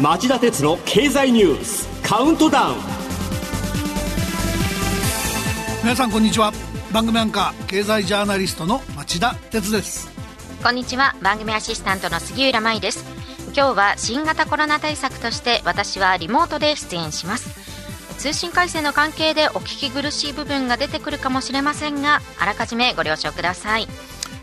町田鉄の経済ニュースカウントダウン。皆さんこんにちは。番組アンカー経済ジャーナリストの町田鉄です。こんにちは。番組アシスタントの杉浦舞です。今日は新型コロナ対策として私はリモートで出演します通信回線の関係でお聞き苦しい部分が出てくるかもしれませんがあらかじめご了承ください、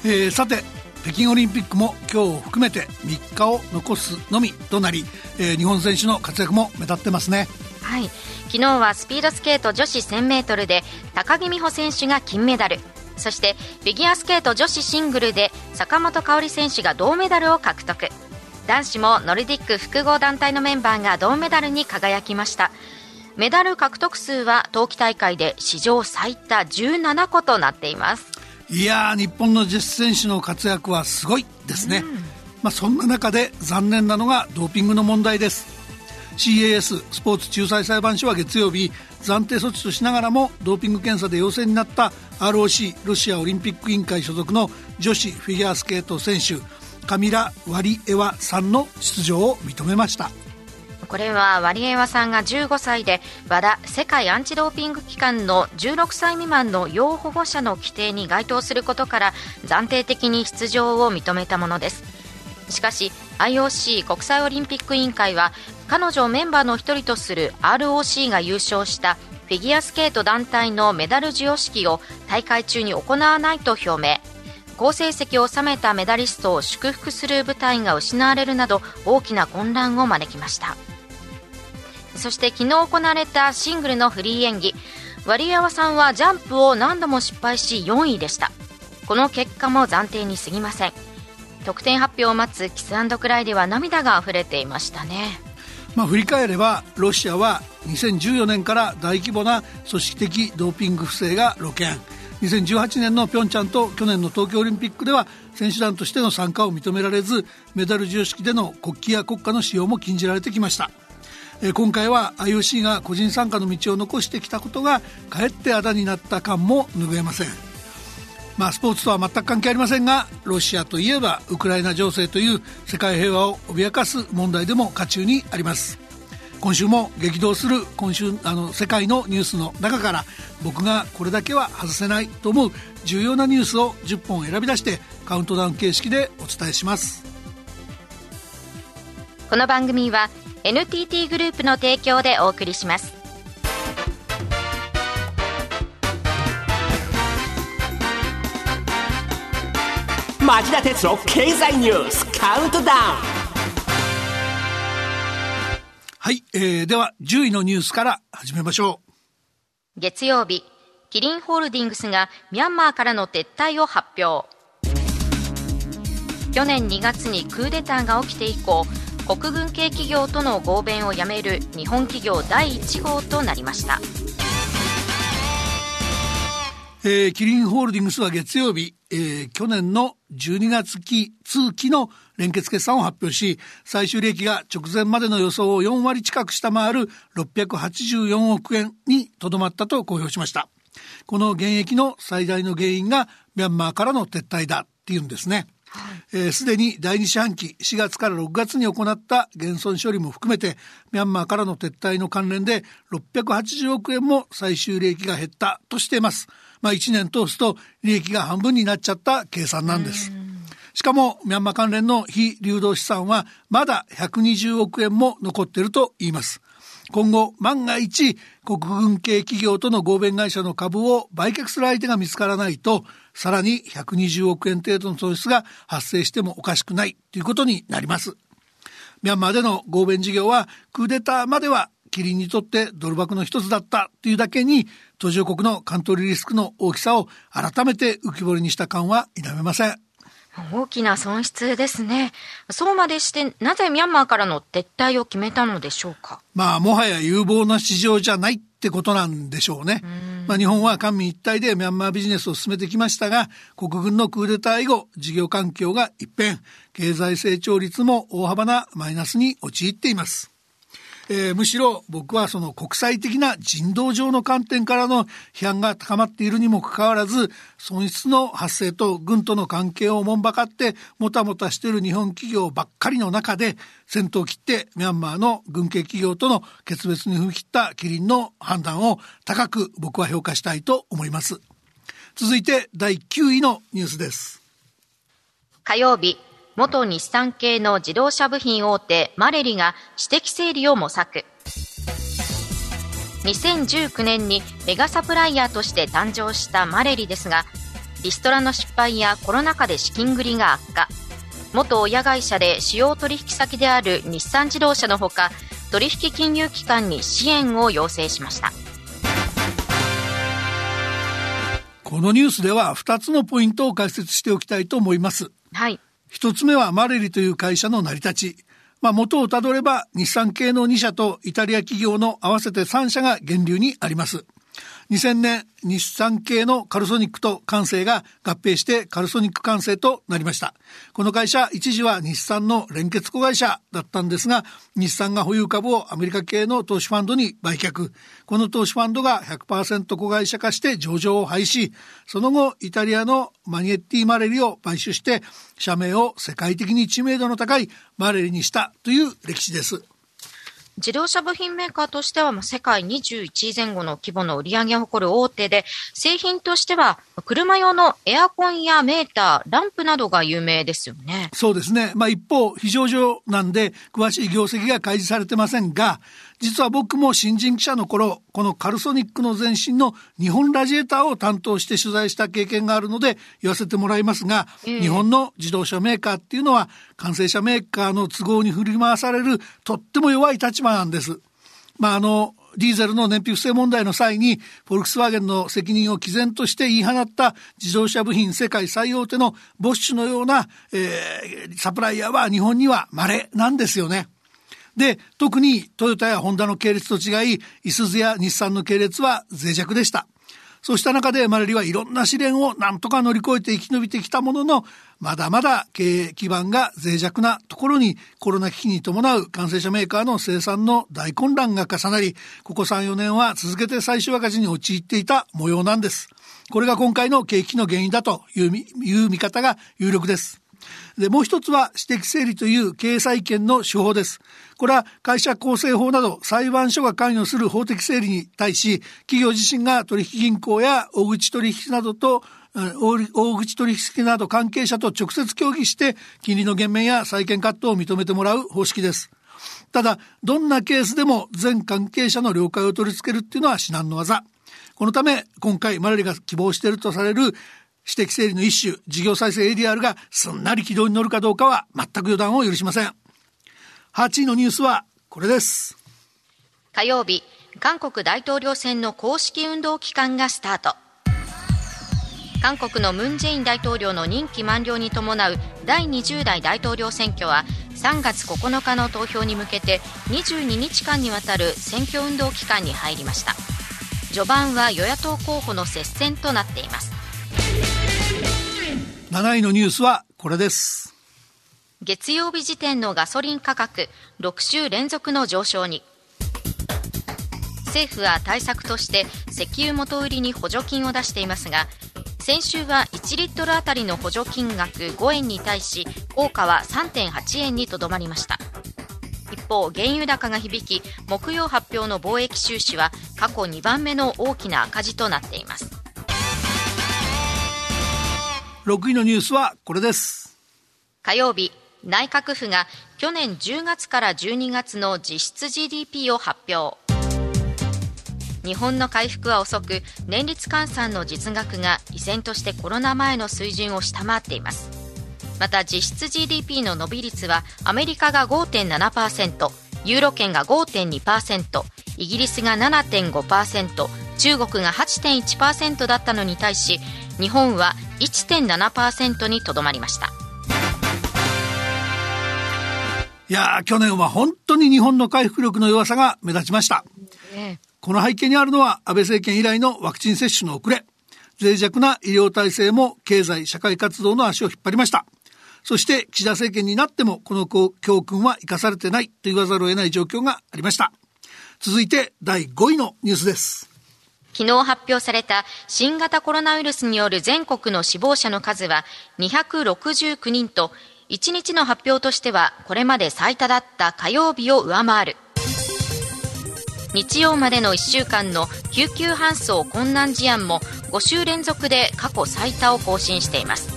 えー、さて北京オリンピックも今日を含めて3日を残すのみとなり、えー、日本選手の活躍も目立ってますね。はい。昨日はスピードスケート女子 1000m で高木美帆選手が金メダル。そしてフィギュアスケート女子シングルで坂本花織選手が銅メダルを獲得。男子もノルディック複合団体のメンバーが銅メダルに輝きましたメダル獲得数は冬季大会で史上最多17個となっています。いやー日本の女子選手の活躍はすごいですね、うん、まあ、そんな中で残念なのがドーピングの問題です。CAS スポーツ仲裁裁判所は月曜日暫定措置としながらもドーピング検査で陽性になった ROC ロシアオリンピック委員会所属の女子フィギュアスケート選手カミラ・ワリエワさんの出場を認めましたこれはワリエワさんが15歳で WADA 世界アンチドーピング機関の16歳未満の要保護者の規定に該当することから暫定的に出場を認めたものです。しかし IOC 国際オリンピック委員会は彼女をメンバーの一人とする ROC が優勝したフィギュアスケート団体のメダル授与式を大会中に行わないと表明。好成績を収めたメダリストを祝福する舞台が失われるなど大きな混乱を招きました。そして昨日行われたシングルのフリー演技。ワリエワさんはジャンプを何度も失敗し4位でした。この結果も暫定に過ぎません。得点発表を待つキスクライでは涙が溢れていましたね。まあ、振り返ればロシアは2014年から大規模な組織的ドーピング不正が露見。2018年のピョンチャンと去年の東京オリンピックでは選手団としての参加を認められずメダル授与式での国旗や国歌の使用も禁じられてきました。え今回は IOC が個人参加の道を残してきたことがかえってあだになった感も拭えません。まあスポーツとは全く関係ありませんがロシアといえばウクライナ情勢という世界平和を脅かす問題でも渦中にあります。今週も激動する今週あの世界のニュースの中から僕がこれだけは外せないと思う重要なニュースを10本選び出してカウントダウン形式でお伝えします。この番組は NTT グループの提供でお送りします。町田鉄の経済ニュースカウントダウンはい、えー、では10位のニュースから始めましょう。月曜日キリンホールディングスがミャンマーからの撤退を発表。去年2月にクーデターが起きて以降国軍系企業との合弁をやめる日本企業第1号となりました、えー、キリンホールディングスは月曜日、えー、去年の12月期通期の連結決算を発表し最終利益が直前までの予想を4割近く下回る684億円にとどまったと公表しました。この減益の最大の原因がミャンマーからの撤退だっていうんですね。すで、ー、に第2四半期4月から6月に行った減損処理も含めてミャンマーからの撤退の関連で680億円も最終利益が減ったとしています。まあ、1年通すと利益が半分になっちゃった計算なんです。しかもミャンマー関連の非流動資産はまだ120億円も残っていると言います。今後万が一国軍系企業との合弁会社の株を売却する相手が見つからないとさらに120億円程度の損失が発生してもおかしくないということになります。ミャンマーでの合弁事業はクーデターまではキリンにとってドル箱の一つだったというだけに途上国のカントリーリスクの大きさを改めて浮き彫りにした感は否めません。大きな損失ですね。そうまでして、なぜミャンマーからの撤退を決めたのでしょうか？まあ、もはや有望な市場じゃないってことなんでしょうね。まあ、日本は官民一体でミャンマービジネスを進めてきましたが、国軍のクーデター以後、事業環境が一変、経済成長率も大幅なマイナスに陥っています。えー、むしろ僕はその国際的な人道上の観点からの批判が高まっているにもかかわらず損失の発生と軍との関係をもんばかってもたもたしている日本企業ばっかりの中で先頭を切ってミャンマーの軍系企業との決別に踏み切ったキリンの判断を高く僕は評価したいと思います。続いて第9位のニュースです。火曜日元日産系の自動車部品大手マレリが私的整理を模索。2019年にメガサプライヤーとして誕生したマレリですがリストラの失敗やコロナ禍で資金繰りが悪化。元親会社で主要取引先である日産自動車のほか取引金融機関に支援を要請しました。このニュースでは2つのポイントを解説しておきたいと思います。はい一つ目はマレリという会社の成り立ち。まあ、元をたどれば日産系の2社とイタリア企業の合わせて3社が源流にあります。2000年、日産系のカルソニックと関西が合併してカルソニック関西となりました。この会社、一時は日産の連結子会社だったんですが、日産が保有株をアメリカ系の投資ファンドに売却。この投資ファンドが100%子会社化して上場を廃止。その後、イタリアのマニエッティ・マレリを買収して、社名を世界的に知名度の高いマレリにしたという歴史です。自動車部品メーカーとしては、世界21位前後の規模の売り上げを誇る大手で、製品としては、車用のエアコンやメーター、ランプなどが有名ですよね。そうですね。まあ一方、非常上なんで、詳しい業績が開示されてませんが、実は僕も新人記者の頃、このカルソニックの前身の日本ラジエーターを担当して取材した経験があるので言わせてもらいますが、えー、日本の自動車メーカーっていうのは完成車メーカーの都合に振り回されるとっても弱い立場なんです。まああの、ディーゼルの燃費不正問題の際に、フォルクスワーゲンの責任を毅然として言い放った自動車部品世界最大手のボッシュのような、えー、サプライヤーは日本には稀なんですよね。で、特にトヨタやホンダの系列と違い、イスズや日産の系列は脆弱でした。そうした中でマレリはいろんな試練を何とか乗り越えて生き延びてきたものの、まだまだ経営基盤が脆弱なところにコロナ危機に伴う完成車メーカーの生産の大混乱が重なり、ここ3、4年は続けて最終赤字に陥っていた模様なんです。これが今回の景気の原因だという見方が有力です。で、もう一つは指摘整理という経済権の手法です。これは会社構成法など裁判所が関与する法的整理に対し、企業自身が取引銀行や大口取引などと大口取引など関係者と直接協議して金利の減免や債権カットを認めてもらう方式です。ただ、どんなケースでも全関係者の了解を取り付けるっていうのは至難の技。このため、今回マラリが希望しているとされる指摘整理の一種、事業再生 ADR がすんなり軌道に乗るかどうかは全く予断を許しません。8位のニュースはこれです。火曜日、韓国大統領選の公式運動期間がスタート。韓国のムン・ジェイン大統領の任期満了に伴う第20代大統領選挙は3月9日の投票に向けて22日間にわたる選挙運動期間に入りました序盤は与野党候補の接戦となっています7位のニュースはこれです。月曜日時点のガソリン価格6週連続の上昇に。政府は対策として石油元売りに補助金を出していますが先週は1リットルあたりの補助金額5円に対し効果は3.8円にとどまりました。一方原油高が響き木曜発表の貿易収支は過去2番目の大きな赤字となっています。6位のニュースはこれです。火曜日内閣府が去年10月から12月の実質 GDP を発表。日本の回復は遅く年率換算の実額が依然としてコロナ前の水準を下回っています。また実質 GDP の伸び率はアメリカが5.7%ユーロ圏が5.2%イギリスが7.5%中国が8.1%だったのに対し日本は1.7%にとどまりました。いや去年は本当に日本の回復力の弱さが目立ちました、この背景にあるのは安倍政権以来のワクチン接種の遅れ。脆弱な医療体制も経済社会活動の足を引っ張りました。そして岸田政権になってもこの教訓は生かされてないと言わざるを得ない状況がありました。続いて第5位のニュースです。昨日発表された新型コロナウイルスによる全国の死亡者の数は269人と1日の発表としてはこれまで最多だった火曜日を上回る。日曜までの1週間の救急搬送困難事案も5週連続で過去最多を更新しています。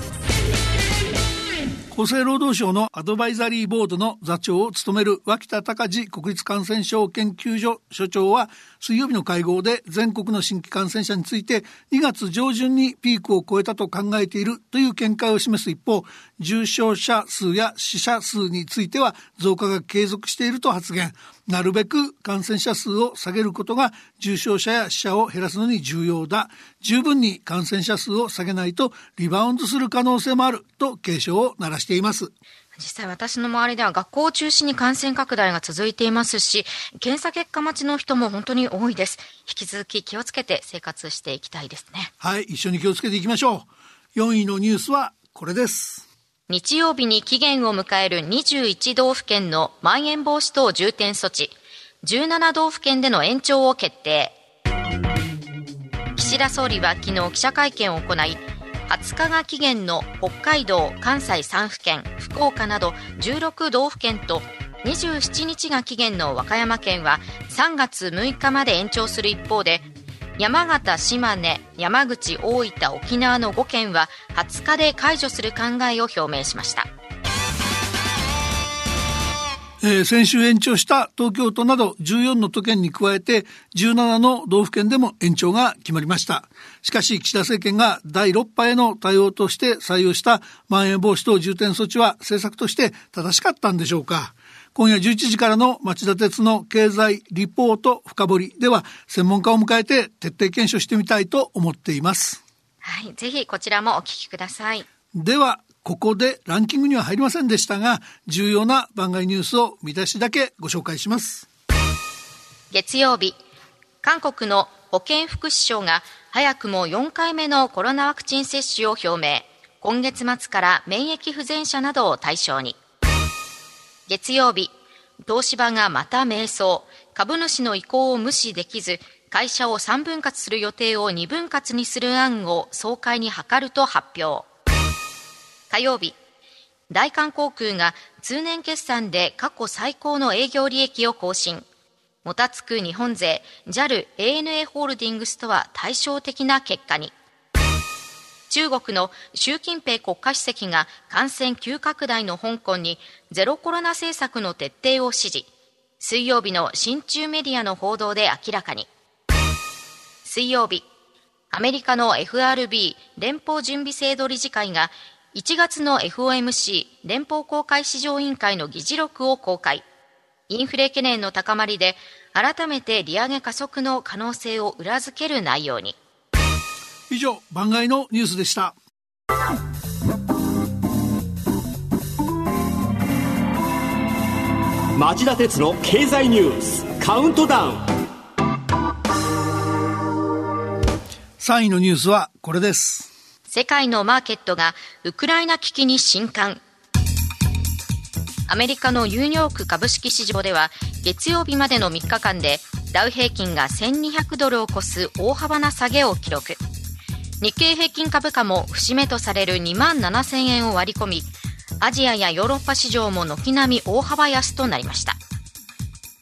厚生労働省のアドバイザリーボードの座長を務める脇田隆治国立感染症研究所所長は水曜日の会合で全国の新規感染者について2月上旬にピークを超えたと考えているという見解を示す一方重症者数や死者数については増加が継続していると発言。なるべく感染者数を下げることが重症者や死者を減らすのに重要だ十分に感染者数を下げないとリバウンドする可能性もあると警鐘を鳴らしています実際私の周りでは学校を中心に感染拡大が続いていますし、検査結果待ちの人も本当に多いです。引き続き気をつけて生活していきたいですね。はい、一緒に気をつけていきましょう。4位のニュースはこれです。日曜日に期限を迎える21道府県のまん延防止等重点措置、17道府県での延長を決定。岸田総理は昨日記者会見を行い、20日が期限の北海道、関西3府県、福岡など16道府県と27日が期限の和歌山県は3月6日まで延長する一方で山形、島根、山口、大分、沖縄の5県は20日で解除する考えを表明しました。えー、先週延長した東京都など14の都県に加えて17の道府県でも延長が決まりました。しかし岸田政権が第6波への対応として採用したまん延防止等重点措置は政策として正しかったんでしょうか今夜11時からの町田鉄の経済リポート深掘りでは専門家を迎えて徹底検証してみたいと思っています。はい、ぜひこちらもお聞きください。ではここでランキングには入りませんでしたが重要な番外ニュースを見出しだけご紹介します月曜日韓国の保健福祉省が早くも4回目のコロナワクチン接種を表明今月末から免疫不全者などを対象に月曜日東芝がまた迷走株主の意向を無視できず会社を3分割する予定を2分割にする案を総会に諮ると発表火曜日、大韓航空が通年決算で過去最高の営業利益を更新。もたつく日本勢 JAL ANA ホールディングスとは対照的な結果に。中国の習近平国家主席が感染急拡大の香港にゼロコロナ政策の徹底を指示。水曜日の親中メディアの報道で明らかに。水曜日、アメリカの FRB 連邦準備制度理事会が1月の FOMC 連邦公開市場委員会の議事録を公開。インフレ懸念の高まりで改めて利上げ加速の可能性を裏付ける内容に。以上、番外のニュースでした。町田鉄の経済ニュースカウントダウン。3位のニュースはこれです。世界のマーケットがウクライナ危機に震撼。アメリカのニューヨーク株式市場では月曜日までの3日間でダウ平均が1200ドルを超す大幅な下げを記録日経平均株価も節目とされる2万7000円を割り込みアジアやヨーロッパ市場も軒並み大幅安となりました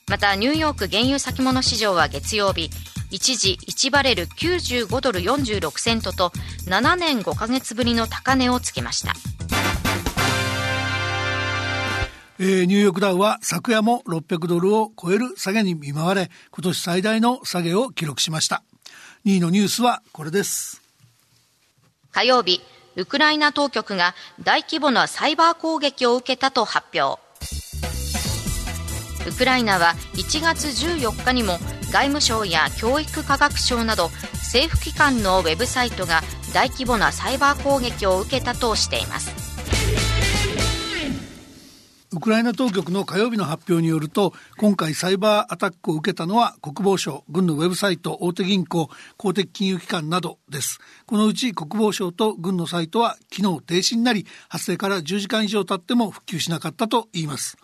またニューヨーク原油先物市場は月曜日一時1バレル95ドル46セントと7年5ヶ月ぶりの高値をつけました。えー、ニューヨークダウは昨夜も600ドルを超える下げに見舞われ、今年最大の下げを記録しました。2位のニュースはこれです。火曜日、ウクライナ当局が大規模なサイバー攻撃を受けたと発表。ウクライナは1月14日にも外務省や教育科学省など政府機関のウェブサイトが大規模なサイバー攻撃を受けたとしていますウクライナ当局の火曜日の発表によると今回サイバーアタックを受けたのは国防省軍のウェブサイト大手銀行公的金融機関などです。このうち国防省と軍のサイトは機能停止になり発生から10時間以上経っても復旧しなかったといいます。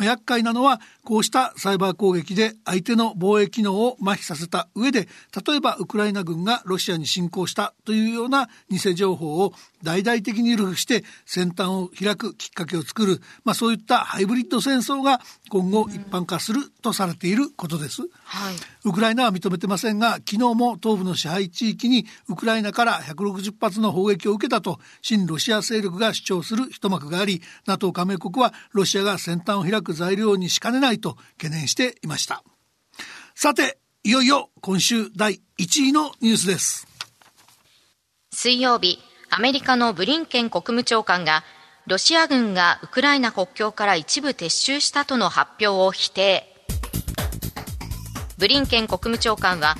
厄介なのはこうしたサイバー攻撃で相手の防衛機能を麻痺させた上で例えばウクライナ軍がロシアに侵攻したというような偽情報を大々的に流布して先端を開くきっかけを作る、まあ、そういったハイブリッド戦争が今後一般化するとされていることです、はい、ウクライナは認めてませんが昨日も東部の支配地域にウクライナから160発の砲撃を受けたと親ロシア勢力が主張する一幕があり NATO 加盟国はロシアが先端を開く材料にしかねないと懸念していました。さていよいよ今週第1位のニュースです。水曜日アメリカのブリンケン国務長官がロシア軍がウクライナ国境から一部撤収したとの発表を否定。ブリンケン国務長官は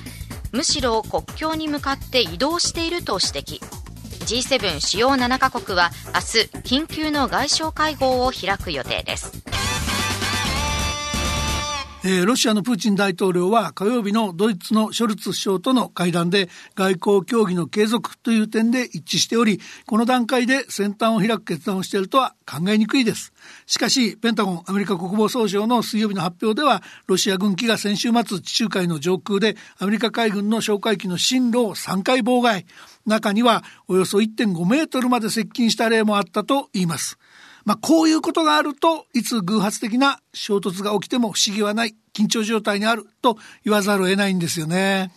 むしろ国境に向かって移動していると指摘。G7 主要7カ国は明日緊急の外相会合を開く予定です。えー、ロシアのプーチン大統領は火曜日のドイツのショルツ首相との会談で外交協議の継続という点で一致しておりこの段階で先端を開く決断をしているとは考えにくいです。しかしペンタゴンアメリカ国防総省の水曜日の発表ではロシア軍機が先週末地中海の上空でアメリカ海軍の哨戒機の進路を3回妨害。中にはおよそ1.5メートルまで接近した例もあったといいます。まあ、こういうことがあるといつ偶発的な衝突が起きても不思議はない緊張状態にあると言わざるを得ないんですよね。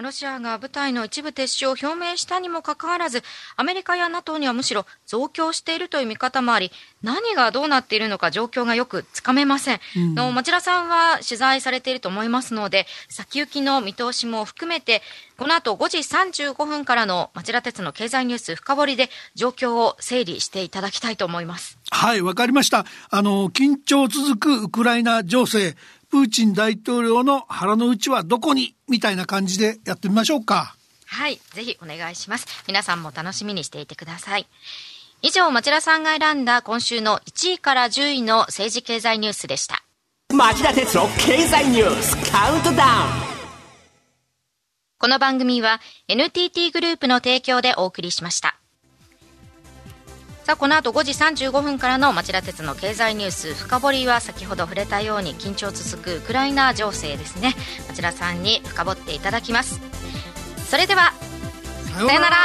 ロシアが部隊の一部撤収を表明したにもかかわらず、アメリカや NATO にはむしろ増強しているという見方もあり、何がどうなっているのか状況がよくつかめません。うん、の町田さんは取材されていると思いますので、先行きの見通しも含めて、この後5時35分からの町田鉄の経済ニュース深掘りで状況を整理していただきたいと思います。はい、わかりました。あの、緊張続くウクライナ情勢、プーチン大統領の腹の内はどこに？みたいな感じでやってみましょうか。はい、ぜひお願いします。皆さんも楽しみにしていてください。以上、町田さんが選んだ今週の1位から10位の政治経済ニュースでした。町田哲郎経済ニュースカウントダウンこの番組は NTT グループの提供でお送りしました。さあこの後5時35分からの町田鉄の経済ニュース深掘りは先ほど触れたように緊張続くウクライナ情勢ですね。町田さんに深掘っていただきます。それではさようなら